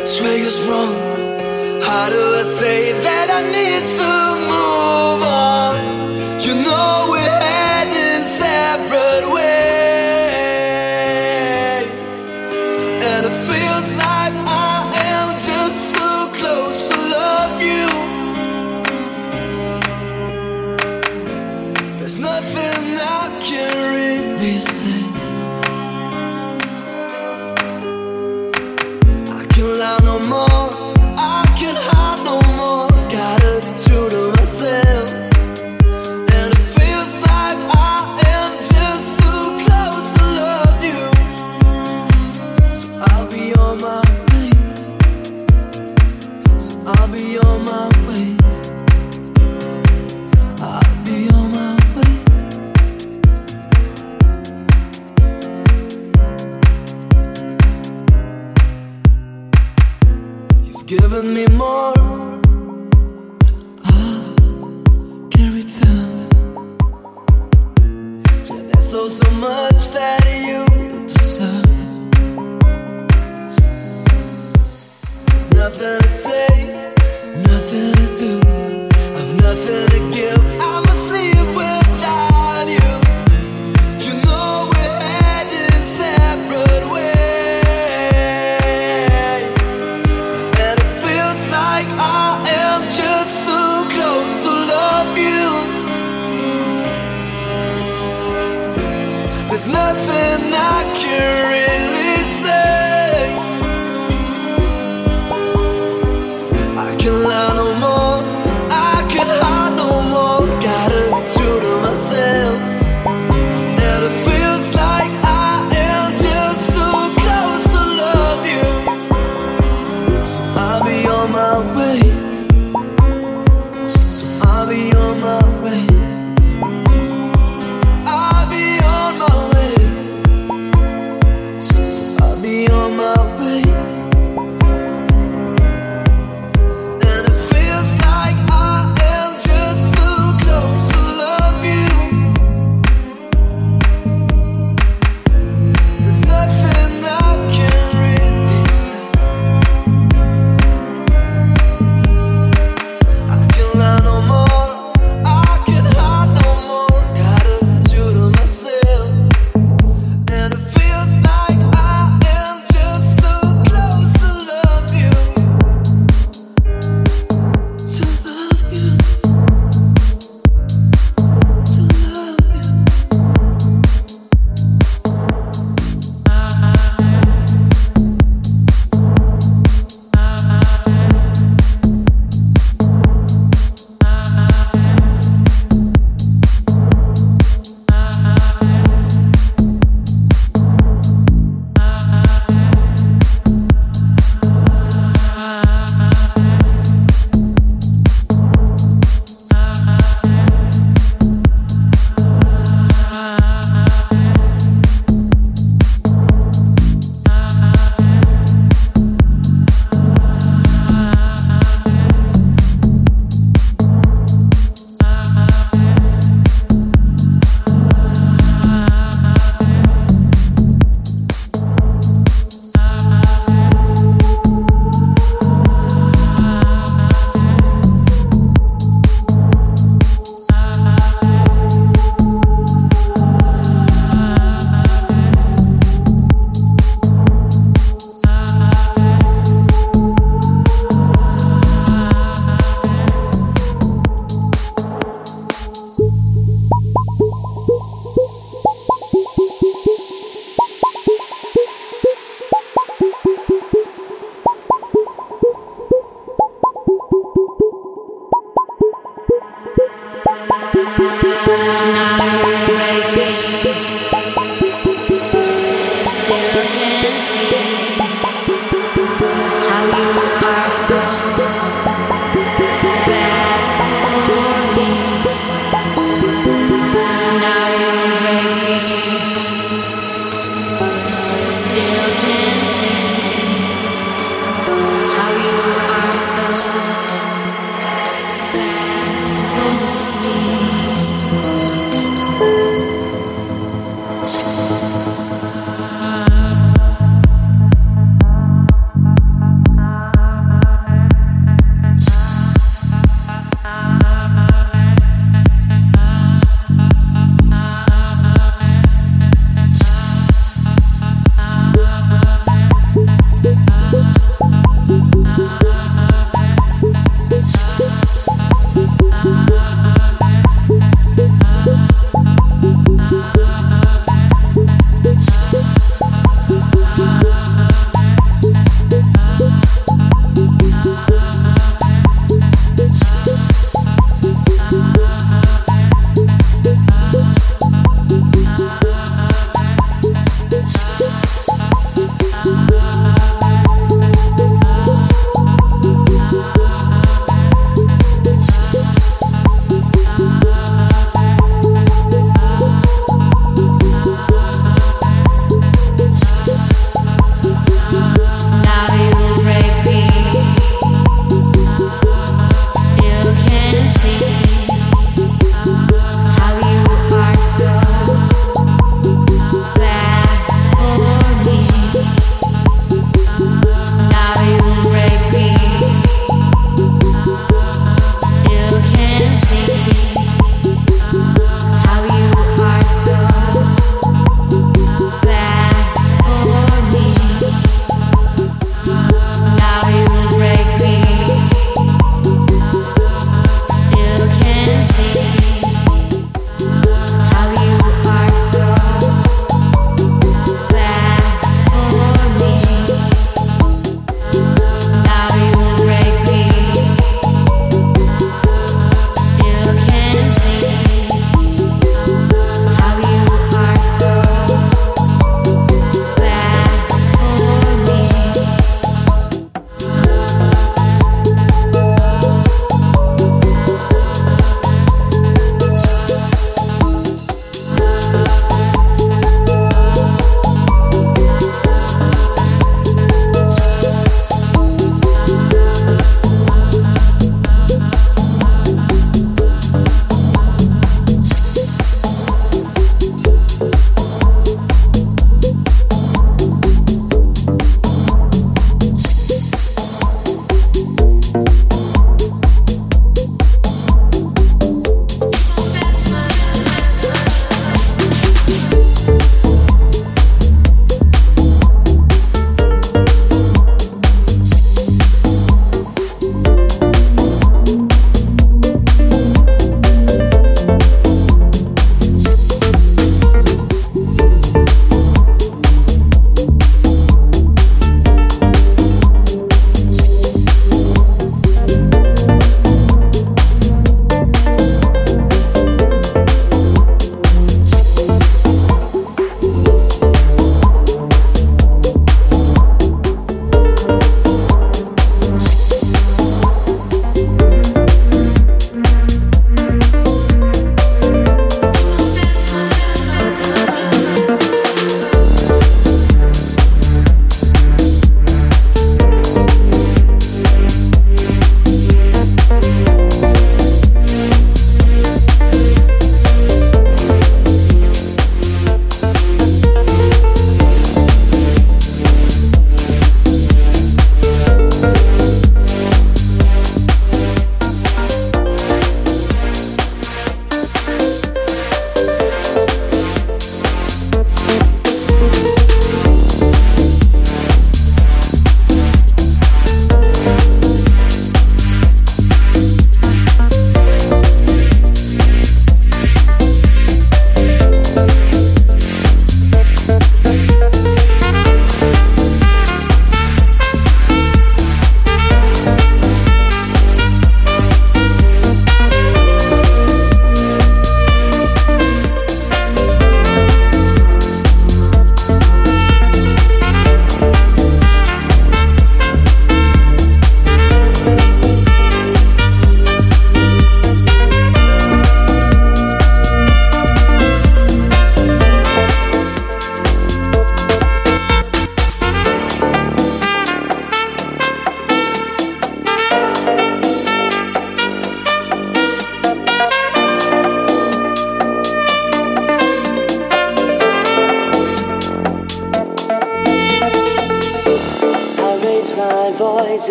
Which way is wrong? How do I say that I need to move?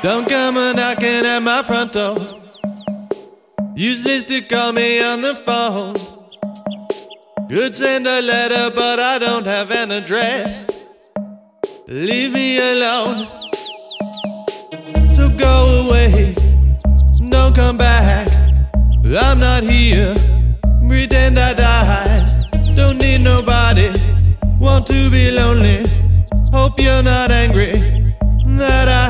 Don't come a knocking at my front door. Use this to call me on the phone. Could send a letter, but I don't have an address. Leave me alone. So go away. Don't come back. I'm not here. Pretend I died. Don't need nobody. Want to be lonely. Hope you're not angry that I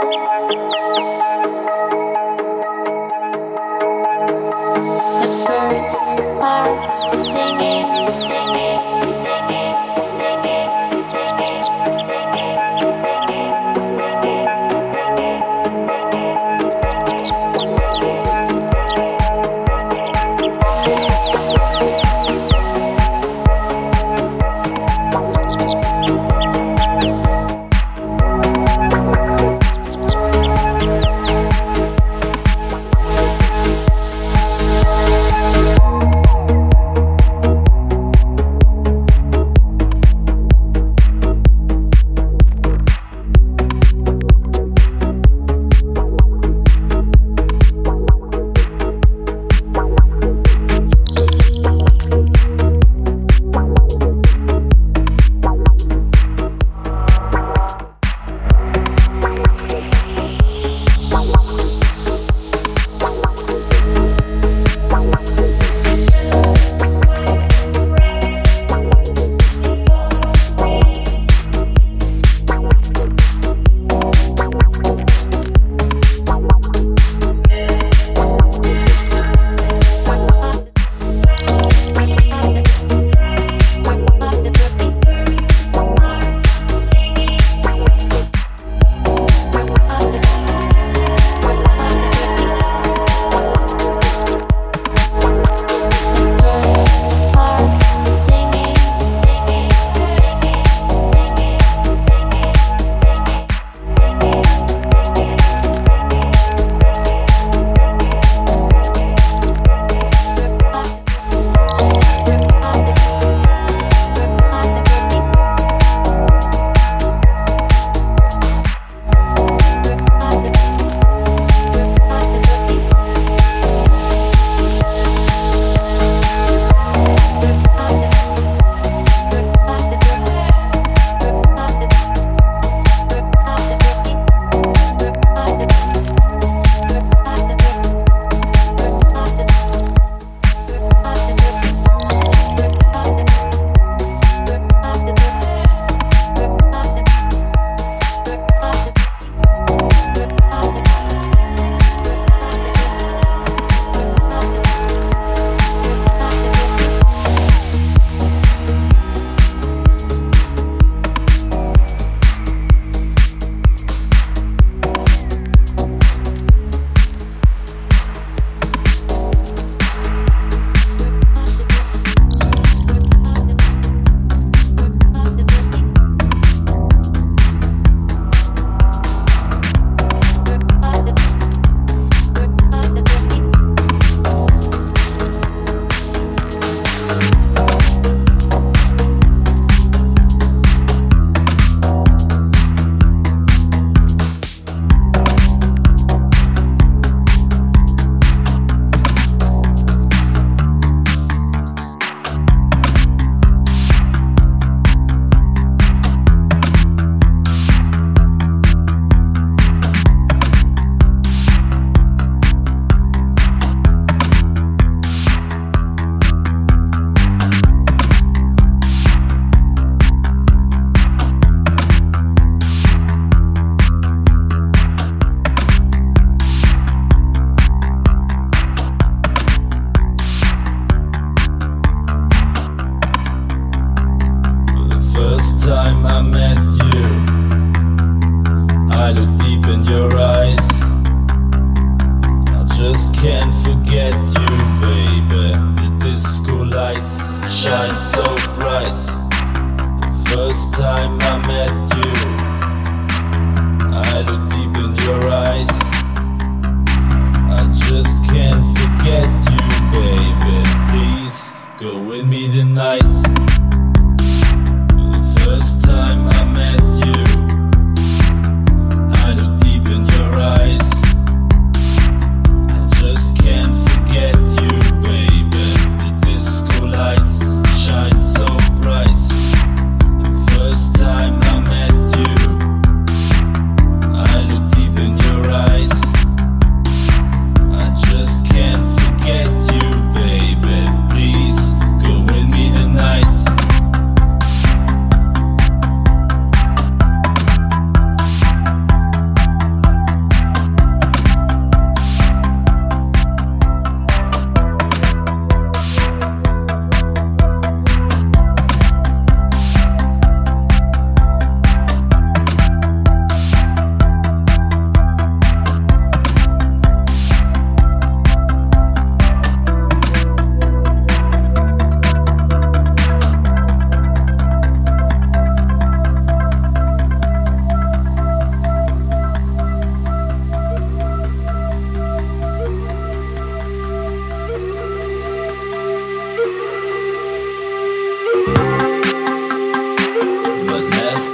The birds are singing, singing.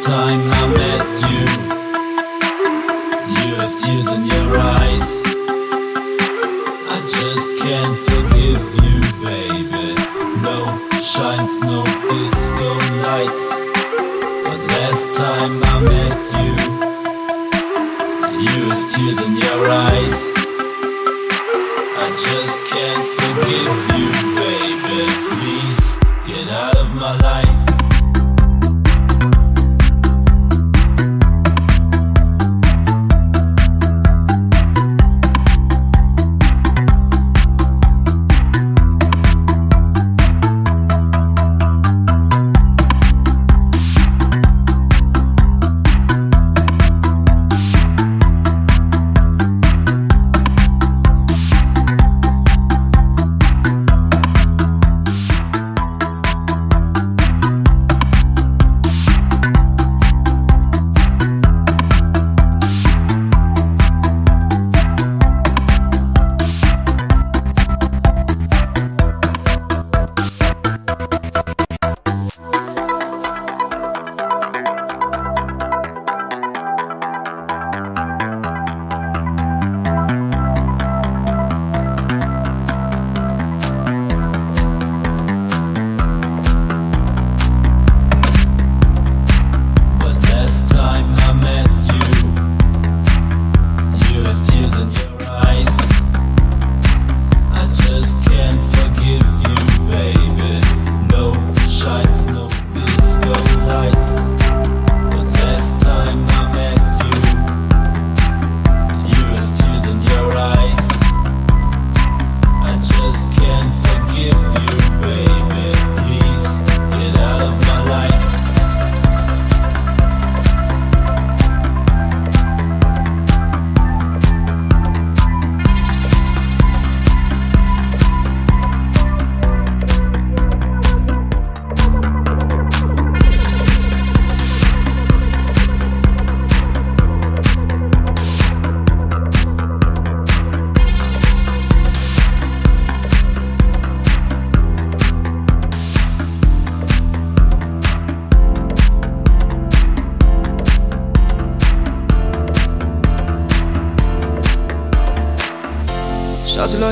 Time I met you,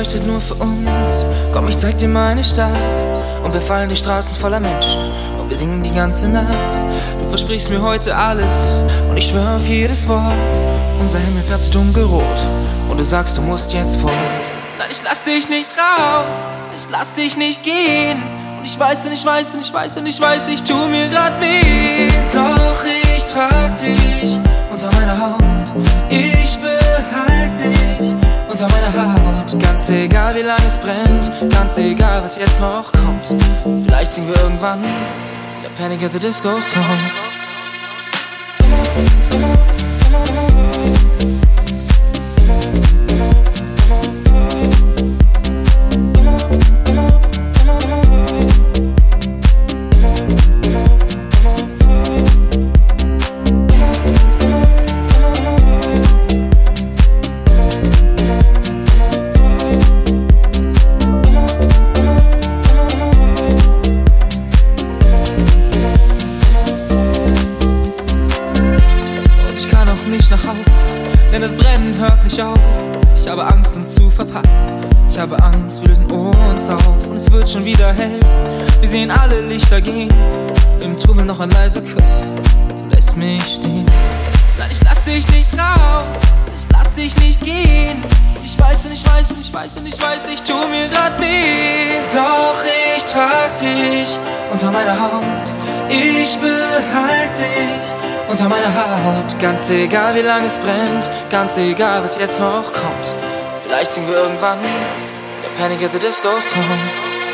leuchtet nur für uns. Komm, ich zeig dir meine Stadt. Und wir fallen die Straßen voller Menschen. Und wir singen die ganze Nacht. Du versprichst mir heute alles. Und ich schwöre auf jedes Wort. Unser Himmel färbt sich dunkelrot. Und du sagst, du musst jetzt fort. Nein, ich lass dich nicht raus. Ich lass dich nicht gehen. Und ich weiß und ich weiß und ich weiß und ich weiß, ich tu mir grad weh. Doch ich trag dich unter meiner Haut. Ich behalte dich unter meiner Haut. Ganz egal, wie lange es brennt, ganz egal, was jetzt noch kommt. Vielleicht singen wir irgendwann der Panic at the Disco Songs. schon wieder hell. Wir sehen alle Lichter gehen. Im Trubel noch ein leiser Kuss. Du lässt mich stehen. Nein, ich lass dich nicht raus. Ich lass dich nicht gehen. Ich weiß und ich weiß und ich weiß und ich weiß, ich tu mir grad weh. Doch ich trag dich unter meiner Haut. Ich behalte dich unter meiner Haut. Ganz egal, wie lange es brennt. Ganz egal, was jetzt noch kommt. Vielleicht singen wir irgendwann der Panic at the Disco Songs.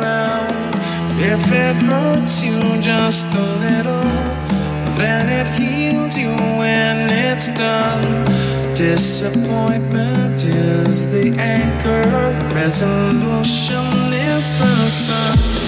around. If it hurts you just a little, then it heals you when it's done. Disappointment is the anchor, resolution is the sun.